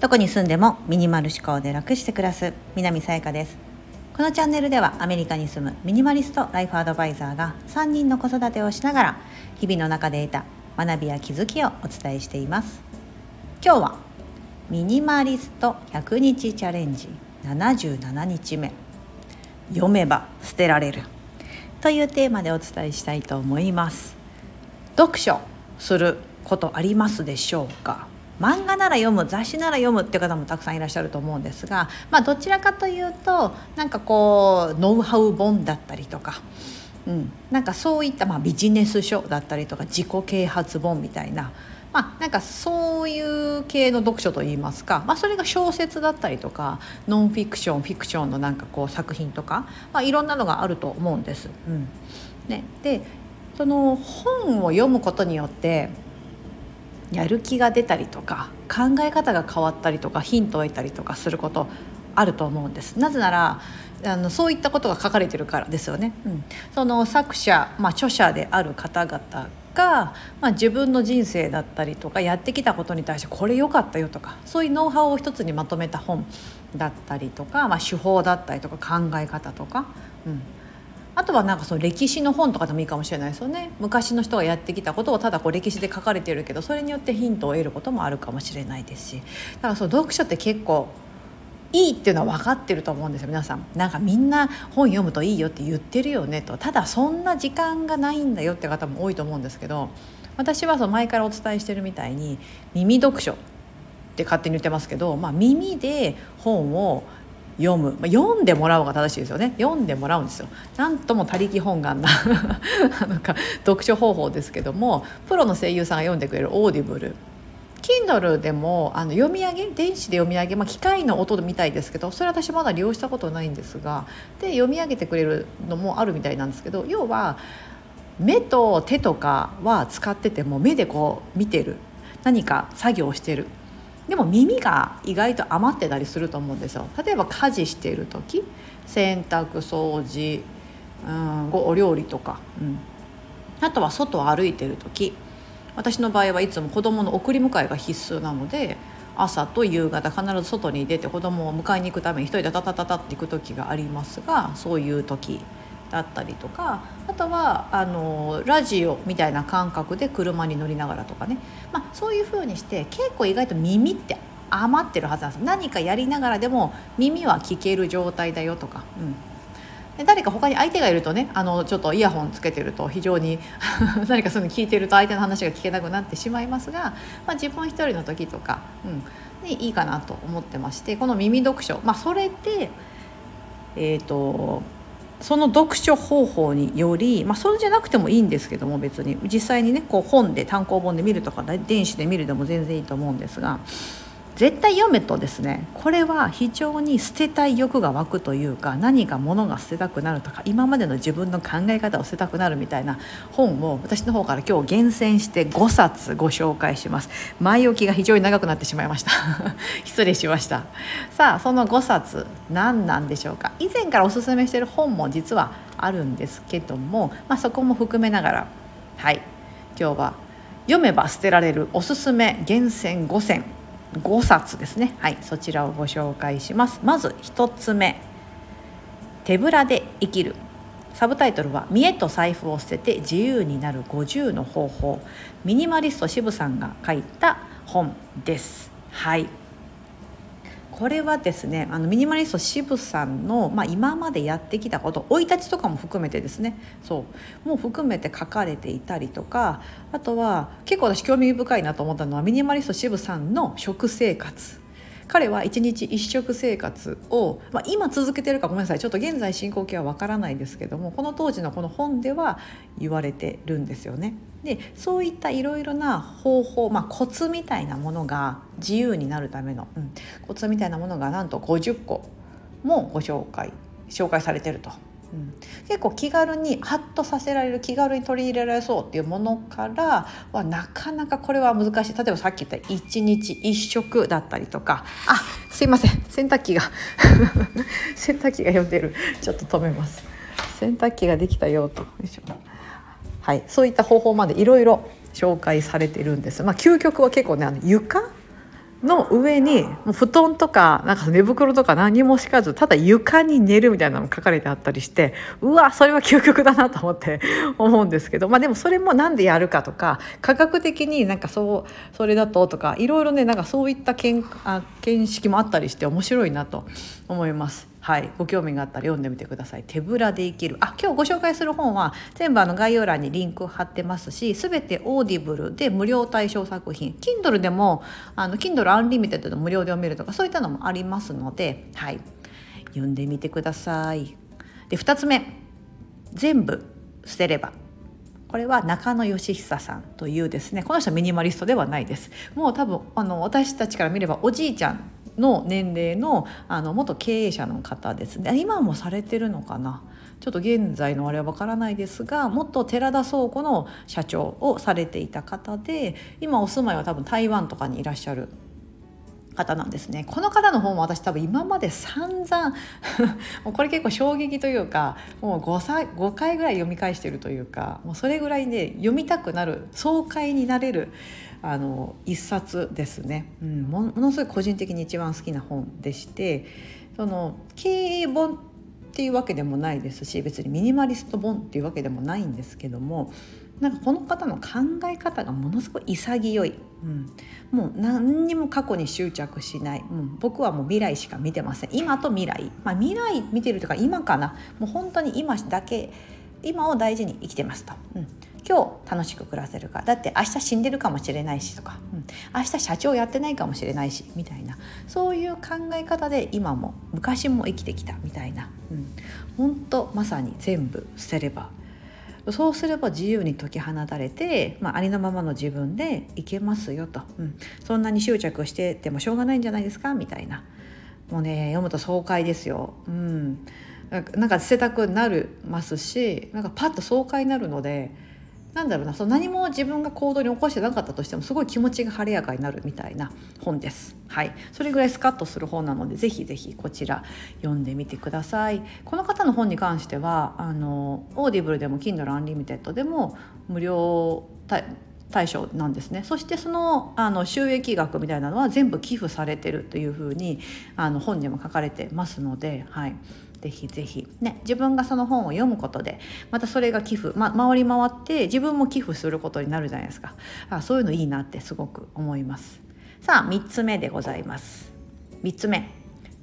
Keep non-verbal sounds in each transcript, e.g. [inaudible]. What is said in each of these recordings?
どこに住んでもミニマル思考で楽して暮らす南さやかです。このチャンネルではアメリカに住むミニマリストライフアドバイザーが3人の子育てをしながら日々の中で得た学びや気づきをお伝えしています。今日はミニマリスト100日チャレンジ77日目。読めば捨てられる。というテーマでお伝えしたいと思います。読書。することありますでしょうか？漫画なら読む雑誌なら読むって方もたくさんいらっしゃると思うんですが、まあ、どちらかというとなんかこうノウハウ本だったりとか、うん、なんかそういった、まあ、ビジネス書だったりとか自己啓発本みたいな。まあ、なんかそういう系の読書といいますか、まあ、それが小説だったりとかノンフィクションフィクションのなんかこう作品とか、まあ、いろんなのがあると思うんです。うんね、でその本を読むことによってやる気が出たりとか考え方が変わったりとかヒントを得たりとかすることあると思うんです。なぜならあのそういったことが書かれてるからですよね、うん、その作者、まあ、著者である方々が、まあ、自分の人生だったりとかやってきたことに対してこれ良かったよとかそういうノウハウを一つにまとめた本だったりとか、まあ、手法だったりとか考え方とか、うん、あとはなんかその歴史の本とかでもいいかもしれないですよね。昔の人がやってきたことをただこう歴史で書かれてるけどそれによってヒントを得ることもあるかもしれないですし。だからそう読書って結構いいっていうのは分かってると思うんですよ。皆さんなんかみんな本読むといいよって言ってるよねと。ただそんな時間がないんだよって方も多いと思うんですけど私はその前からお伝えしてるみたいに耳読書って勝手に言ってますけど、まあ、耳で本を読む、まあ、読んでもらうが正しいですよね。読んでもらうんですよ。なんとも他力本願な [laughs] なんか読書方法ですけどもプロの声優さんが読んでくれるオーディブル。Kindle でもあの読み上げ電子で読み上げ、まあ、機械の音みたいですけどそれ私まだ利用したことないんですがで読み上げてくれるのもあるみたいなんですけど要は目と手とかは使ってても目でこう見てる。何か作業してる。でも耳が意外と余ってたりすると思うんですよ。例えば家事している時洗濯掃除うんお料理とか、うん、あとは外を歩いてる時私の場合はいつも子供の送り迎えが必須なので朝と夕方必ず外に出て子供を迎えに行くために一人でタタタタって行く時がありますがそういう時だったりとかあとはあのラジオみたいな感覚で車に乗りながらとかね、まあ、そういうふうにして結構意外と耳って余ってるはずなんです。何かやりながらでも耳は聞ける状態だよとか。うん。で誰か他に相手がいるとねあのちょっとイヤホンつけてると非常に [laughs] 何かそういうの聞いてると相手の話が聞けなくなってしまいますが、まあ、自分一人の時とか、うん、でいいかなと思ってましてこの耳読書、まあ、それでえっ、ー、とその読書方法により、まあ、それじゃなくてもいいんですけども別に。実際にねこう本で単行本で見るとか電子で見るでも全然いいと思うんですが。絶対読めとですねこれは非常に捨てたい欲が湧くというか何か物が捨てたくなるとか今までの自分の考え方を捨てたくなるみたいな本を私の方から今日厳選して5冊ご紹介します。前置きが非常に長くなってしまいました。[laughs] 失礼しました。さあその5冊何なんでしょうか。以前からおすすめしている本も実はあるんですけども、まあ、そこも含めながらはい。今日は読めば捨てられるおすすめ厳選5選。5冊ですね。はいそちらをご紹介します。まず1つ目。手ぶらで生きる。サブタイトルは「見栄と財布を捨てて自由になる。50の方法」ミニマリスト渋さんが書いた本です。はい。これはですねあのミニマリスト渋さんの、まあ、今までやってきたこと生い立ちとかも含めてですね。そう。もう含めて書かれていたりとかあとは結構私興味深いなと思ったのはミニマリスト渋さんの食生活。彼は1日1食生活を、まあ、今続けてるかごめんなさいちょっと現在進行形はわからないですけどもこの当時のこの本では言われてるんですよね。でそういったいろいろな方法、まあ、コツみたいなものが自由になるための、うん、コツみたいなものがなんと50個もご紹介紹介されてると。うん、結構気軽にハッとさせられる気軽に取り入れられそうっていうものからはなかなかこれは難しい。例えばさっき言った1日1食だったりとか。あすいません。洗濯機が。[laughs] 洗濯機が呼んでる。ちょっと止めます。洗濯機ができたよと。よいしょはい、そういった方法までいろいろ紹介されているんです。まあ、究極は結構ねあの床の上にもう布団とかなんか寝袋とか何も敷かずただ床に寝るみたいなのも書かれてあったりしてうわそれは究極だなと思って [laughs] 思うんですけどまあでもそれも何でやるかとか科学的になんかそうそれだととかいろいろねなんかそういった見あ見識もあったりして面白いなと思います。はい、ご興味があったら読んでみてください。手ぶらで生きる。あ、今日ご紹介する本は全部あの概要欄にリンク貼ってますし、すべてオーディブルで無料対象作品。Kindle でもあの Kindle Unlimited で無料で読めるとかそういったのもありますので、はい、読んでみてください。で、2つ目、全部捨てれば。これは中野義久さんというですねこの人はミニマリストではないですもう多分あの私たちから見ればおじいちゃんの年齢のあの元経営者の方ですね。今もされてるのかな。ちょっと現在のあれはわからないですが元寺田倉庫の社長をされていた方で今お住まいは多分台湾とかにいらっしゃる方なんですね。この方の本も私多分今まで散々 [laughs] これ結構衝撃というかもう 5, 歳5回ぐらい読み返してるというかもうそれぐらいで、ね、読みたくなる爽快になれるあの一冊ですね、うん、ものすごい個人的に一番好きな本でしてその経営本っていうわけでもないですし別にミニマリスト本っていうわけでもないんですけどもなんかこの方の考え方がものすごい潔い、うん、もう何にも過去に執着しない、うん、僕はもう未来しか見てません。今と未来、まあ、未来見てるというか今かな。もう本当に今だけ今を大事に生きてますと、うん、今日楽しく暮らせるか。だって明日死んでるかもしれないしとか、うん、明日社長やってないかもしれないしみたいな。そういう考え方で今も昔も生きてきたみたいな、うん、本当まさに全部捨てれば。そうすれば自由に解き放たれて、まあ、ありのままの自分でいけますよと、うん、そんなに執着しててもしょうがないんじゃないですか？みたいな。もうね読むと爽快ですよ。うん。なんか捨てたくなるますしなんかパッと爽快になるのでなんだろうなその何も自分が行動に起こしてなかったとしてもすごい気持ちが晴れやかになるみたいな本です。はい、それぐらいスカッとする本なのでぜひぜひこちら読んでみてください。この方の本に関してはあのオーディブルでも Kindle Unlimited でも無料対象なんですねそしてそのあの収益額みたいなのは全部寄付されてるというふうにあの本にも書かれてますので、はい、ぜひぜひ。ね自分がその本を読むことでまたそれが寄付、ま、回り回って自分も寄付することになるじゃないですか。あそういうのいいなってすごく思います。さあ3つ目でございます。3つ目。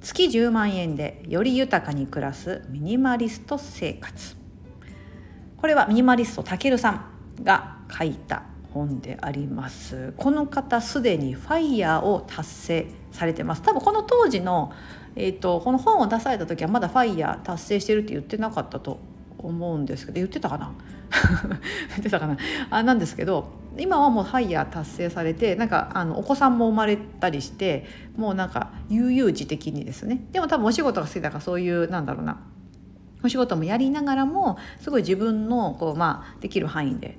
月10万円でより豊かに暮らすミニマリスト生活。これはミニマリストたけるさんが書いた本であります。この方すでにファイヤーを達成されてます。多分この当時のえーと、この本を出された時はまだファイヤー達成してるって言ってなかったと思うんですけど言ってたかな？言ってたかな？[laughs] あなんですけど今はもうファイヤー達成されてなんかあのお子さんも生まれたりしてもうなんか悠々自適にですね。でも多分お仕事が好きだからそういうなんだろうな。お仕事もやりながらもすごい自分のこう、まあ、できる範囲で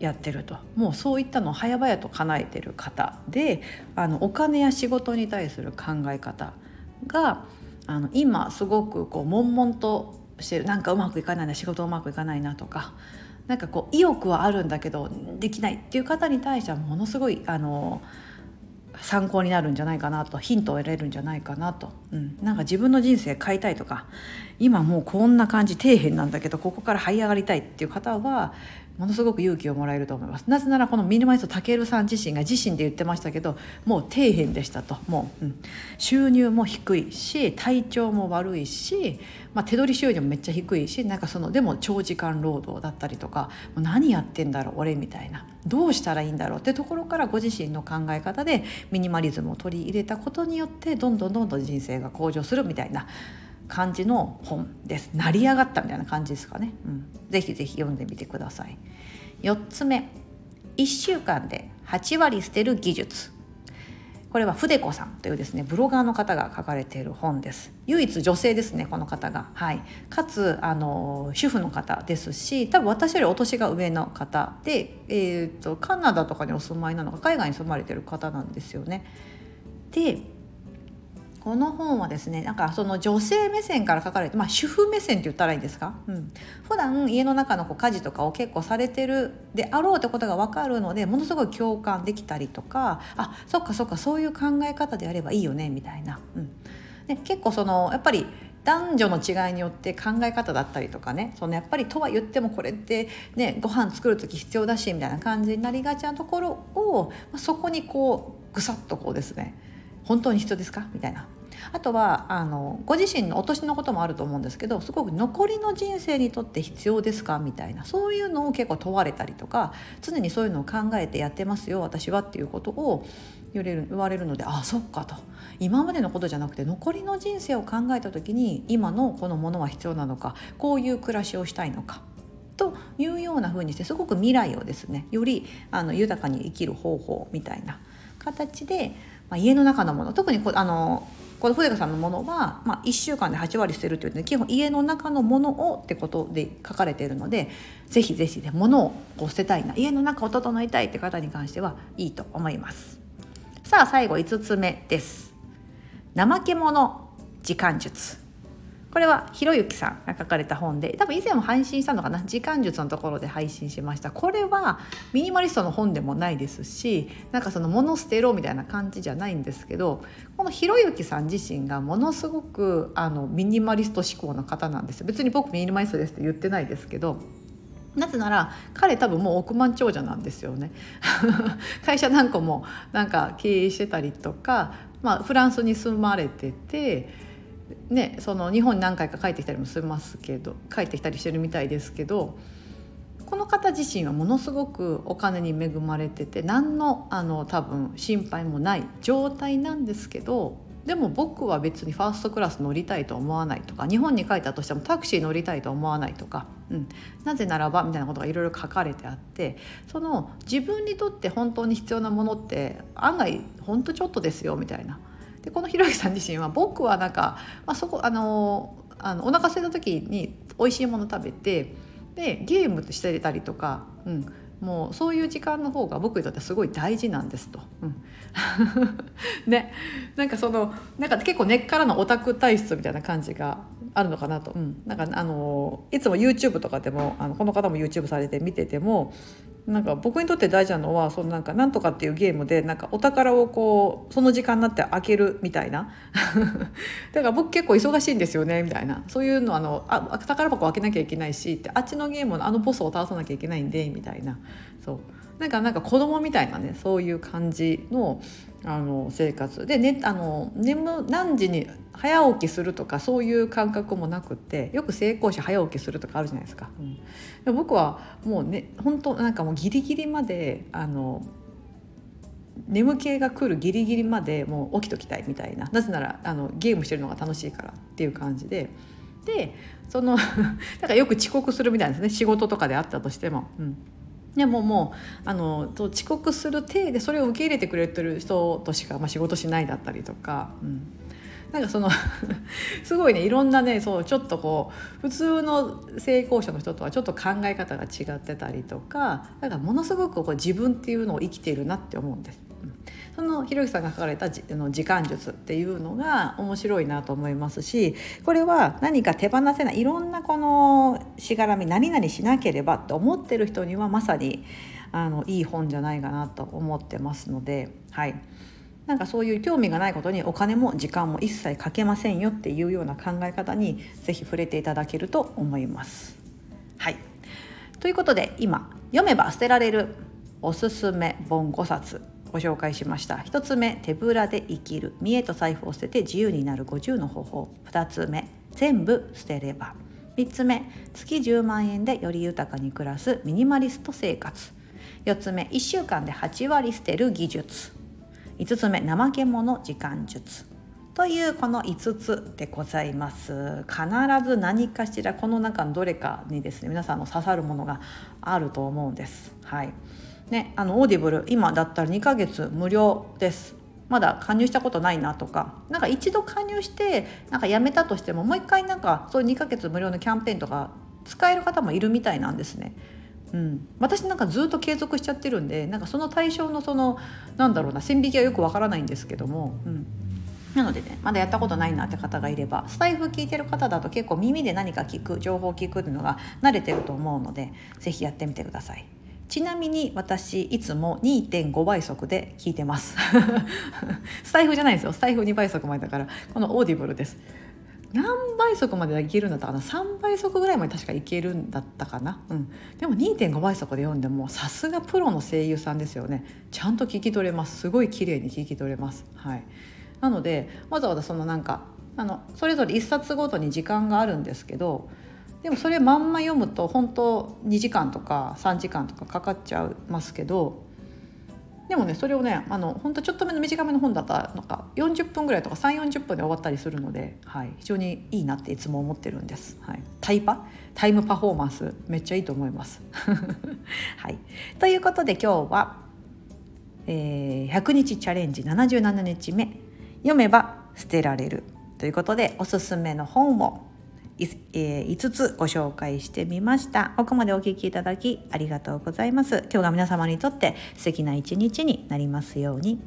やってると。もうそういったのを早々と叶えてる方であのお金や仕事に対する考え方があの今すごくこう悶々としてる。なんかうまくいかないな仕事うまくいかないなとか。なんかこう意欲はあるんだけどできないっていう方に対してはものすごいあの参考になるんじゃないかなとヒントを得れるんじゃないかなと、うん、なんか自分の人生変えたいとか今もうこんな感じ底辺なんだけどここから這い上がりたいっていう方はものすごく勇気をもらえると思います。なぜならこのミニマリストたけるさん自身が自身で言ってましたけどもう底辺でしたと。もう、うん、収入も低いし体調も悪いし、まあ、手取り収入もめっちゃ低いしなんかそのでも長時間労働だったりとかもう何やってんだろう俺みたいな。どうしたらいいんだろうってところからご自身の考え方でミニマリズムを取り入れたことによってどんどんどんどん人生が向上するみたいな感じの本です。成り上がったみたいな感じですかね、うん、ぜひぜひ読んでみてください。4つ目。1週間で8割捨てる技術。これは筆子さんというですねブロガーの方が書かれている本です。唯一女性ですねこの方が。はい。かつあの主婦の方ですし多分私よりお年が上の方で、えーと、とカナダとかにお住まいなのか海外に住まれてる方なんですよね。でこの本はですねなんかその女性目線から書かれて、まあ、主婦目線って言ったらいいんですか、うん、普段家の中のこう家事とかを結構されてるであろうってことが分かるのでものすごい共感できたりとかあそっかそっかそういう考え方であればいいよねみたいな。うん、で結構そのやっぱり男女の違いによって考え方だったりとかねそのやっぱりとは言ってもこれってねご飯作る時必要だしみたいな感じになりがちなところをまそこにこうぐさっとこうですね本当に必要ですか？みたいな。あとはあのご自身のお年のこともあると思うんですけどすごく残りの人生にとって必要ですか？みたいな。そういうのを結構問われたりとか常にそういうのを考えてやってますよ私はっていうことを言われる言われるのでああそっかと。今までのことじゃなくて残りの人生を考えた時に今のこのものは必要なのかこういう暮らしをしたいのかというような風にしてすごく未来をですねよりあの豊かに生きる方法みたいな形で、まあ、家の中のもの特にこあのこの古谷さんのものは、まあ、1週間で8割捨てるというね基本家の中のものをってことで書かれているのでぜひぜひね物をこう捨てたいな家の中を整えたいって方に関してはいいと思います。さあ最後5つ目です。怠け者時間術。これはひろゆきさんが書かれた本で多分以前も配信したのかな時間術のところで配信しました。これはミニマリストの本でもないですしなんかその物捨てろみたいな感じじゃないんですけどこのひろゆきさん自身がものすごくあのミニマリスト思考の方なんです別に僕ミニマリストですって言ってないですけどなぜなら彼多分もう億万長者なんですよね。[laughs] 会社何個もなんか経営してたりとか、まあ、フランスに住まれててね、その日本に何回か帰ってきたりもしますけど帰ってきたりしてるみたいですけどこの方自身はものすごくお金に恵まれてて何のあの多分心配もない状態なんですけどでも僕は別にファーストクラス乗りたいと思わないとか日本に帰ったとしてもタクシー乗りたいと思わないとか、うん、なぜならばみたいなことがいろいろ書かれてあってその自分にとって本当に必要なものって案外ほんとちょっとですよみたいな。でこのひろゆきさん自身は僕はなんか、まあ、そこあのあのお腹空いた時に美味しいもの食べてでゲームしてたりとか、うん、もうそういう時間の方が僕にとってすごい大事なんですと。うん、[laughs] ね。なんかそのなんか結構根っからのオタク体質みたいな感じがあるのかなと、うん、なんかあのいつも YouTube とかでもあのこの方も YouTube されて見ててもなんか僕にとって大事なのはそのなんかなんとかっていうゲームでなんかお宝をこうその時間になって開けるみたいな。[laughs] だから僕結構忙しいんですよねみたいな。そういうのあのあ宝箱開けなきゃいけないしってあっちのゲームのあのボスを倒さなきゃいけないんでみたいな。そう。なんかなんか子供みたいなねそういう感じのあの生活。で、ね、あの眠何時に早起きするとかそういう感覚もなくってよく成功者早起きするとかあるじゃないですか。うん、で僕はもうね本当なんかもうギリギリまであの眠気が来るギリギリまでもう起きときたいみたいな。なぜならあのゲームしてるのが楽しいからっていう感じで。でその [laughs] だからよく遅刻するみたいですね。仕事とかであったとしても。うんでももうあの遅刻する体でそれを受け入れてくれてる人としか、まあ、仕事しないだったりとか、うん、なんかその [laughs] すごいねいろんなねそうちょっとこう普通の成功者の人とはちょっと考え方が違ってたりとかだからものすごくこう自分っていうのを生きているなって思うんです。そのひろゆきさんが書かれたじの時間術っていうのが面白いなと思いますしこれは何か手放せないいろんなこのしがらみ何々しなければって思ってる人にはまさにあのいい本じゃないかなと思ってますのではい。なんかそういう興味がないことにお金も時間も一切かけませんよっていうような考え方にぜひ触れていただけると思います。はいということで今読めば捨てられるおすすめ本5冊ご紹介しました。1つ目手ぶらで生きる。見栄と財布を捨てて自由になる50の方法。2つ目全部捨てれば。3つ目月10万円でより豊かに暮らす。ミニマリスト生活。4つ目1週間で8割捨てる技術。5つ目怠け者時間術。というこの5つでございます。必ず何かしらこの中のどれかにですね皆さんの刺さるものがあると思うんです。はい。ね、あのオーディブル今だったら2ヶ月無料です。まだ加入したことないなとか。なんか一度加入してなんかやめたとしてももう一回なんかそういう2ヶ月無料のキャンペーンとか使える方もいるみたいなんですね。うん、私なんかずっと継続しちゃってるんでなんかその対象のそのなんだろうな線引きはよくわからないんですけども、うん、なのでねまだやったことないなって方がいればスタイフ聞いてる方だと結構耳で何か聞く情報を聞くっていうのが慣れてると思うので是非やってみてください。ちなみに私いつも2.5倍速で聞いてます。[laughs] スタイフじゃないんですよ。スタイフ2倍速までだから。このオーディブルです。何倍速までいけるんだったかな？3倍速ぐらいまで確かいけるんだったかな、うん、でも2.5倍速で読んでもさすがプロの声優さんですよね。ちゃんと聞き取れます。すごい綺麗に聞き取れます。はい。なのでわざわざそのなんかあのそれぞれ1冊ごとに時間があるんですけどでもそれまんま読むと本当2時間とか3時間とかかかっちゃいますけどでもねそれをねあの本当ちょっと目の短めの本だったらなんか40分ぐらいとか3 4 0分で終わったりするので、はい、非常にいいなっていつも思ってるんです。はい、タイパ？タイムパフォーマンス？めっちゃいいと思います。[laughs] はい、ということで今日は、えー、100日チャレンジ77日目。読めば捨てられる。ということでおすすめの本を、5つご紹介してみました。ここまでお聞きいただきありがとうございます。今日が皆様にとって素敵な一日になりますように。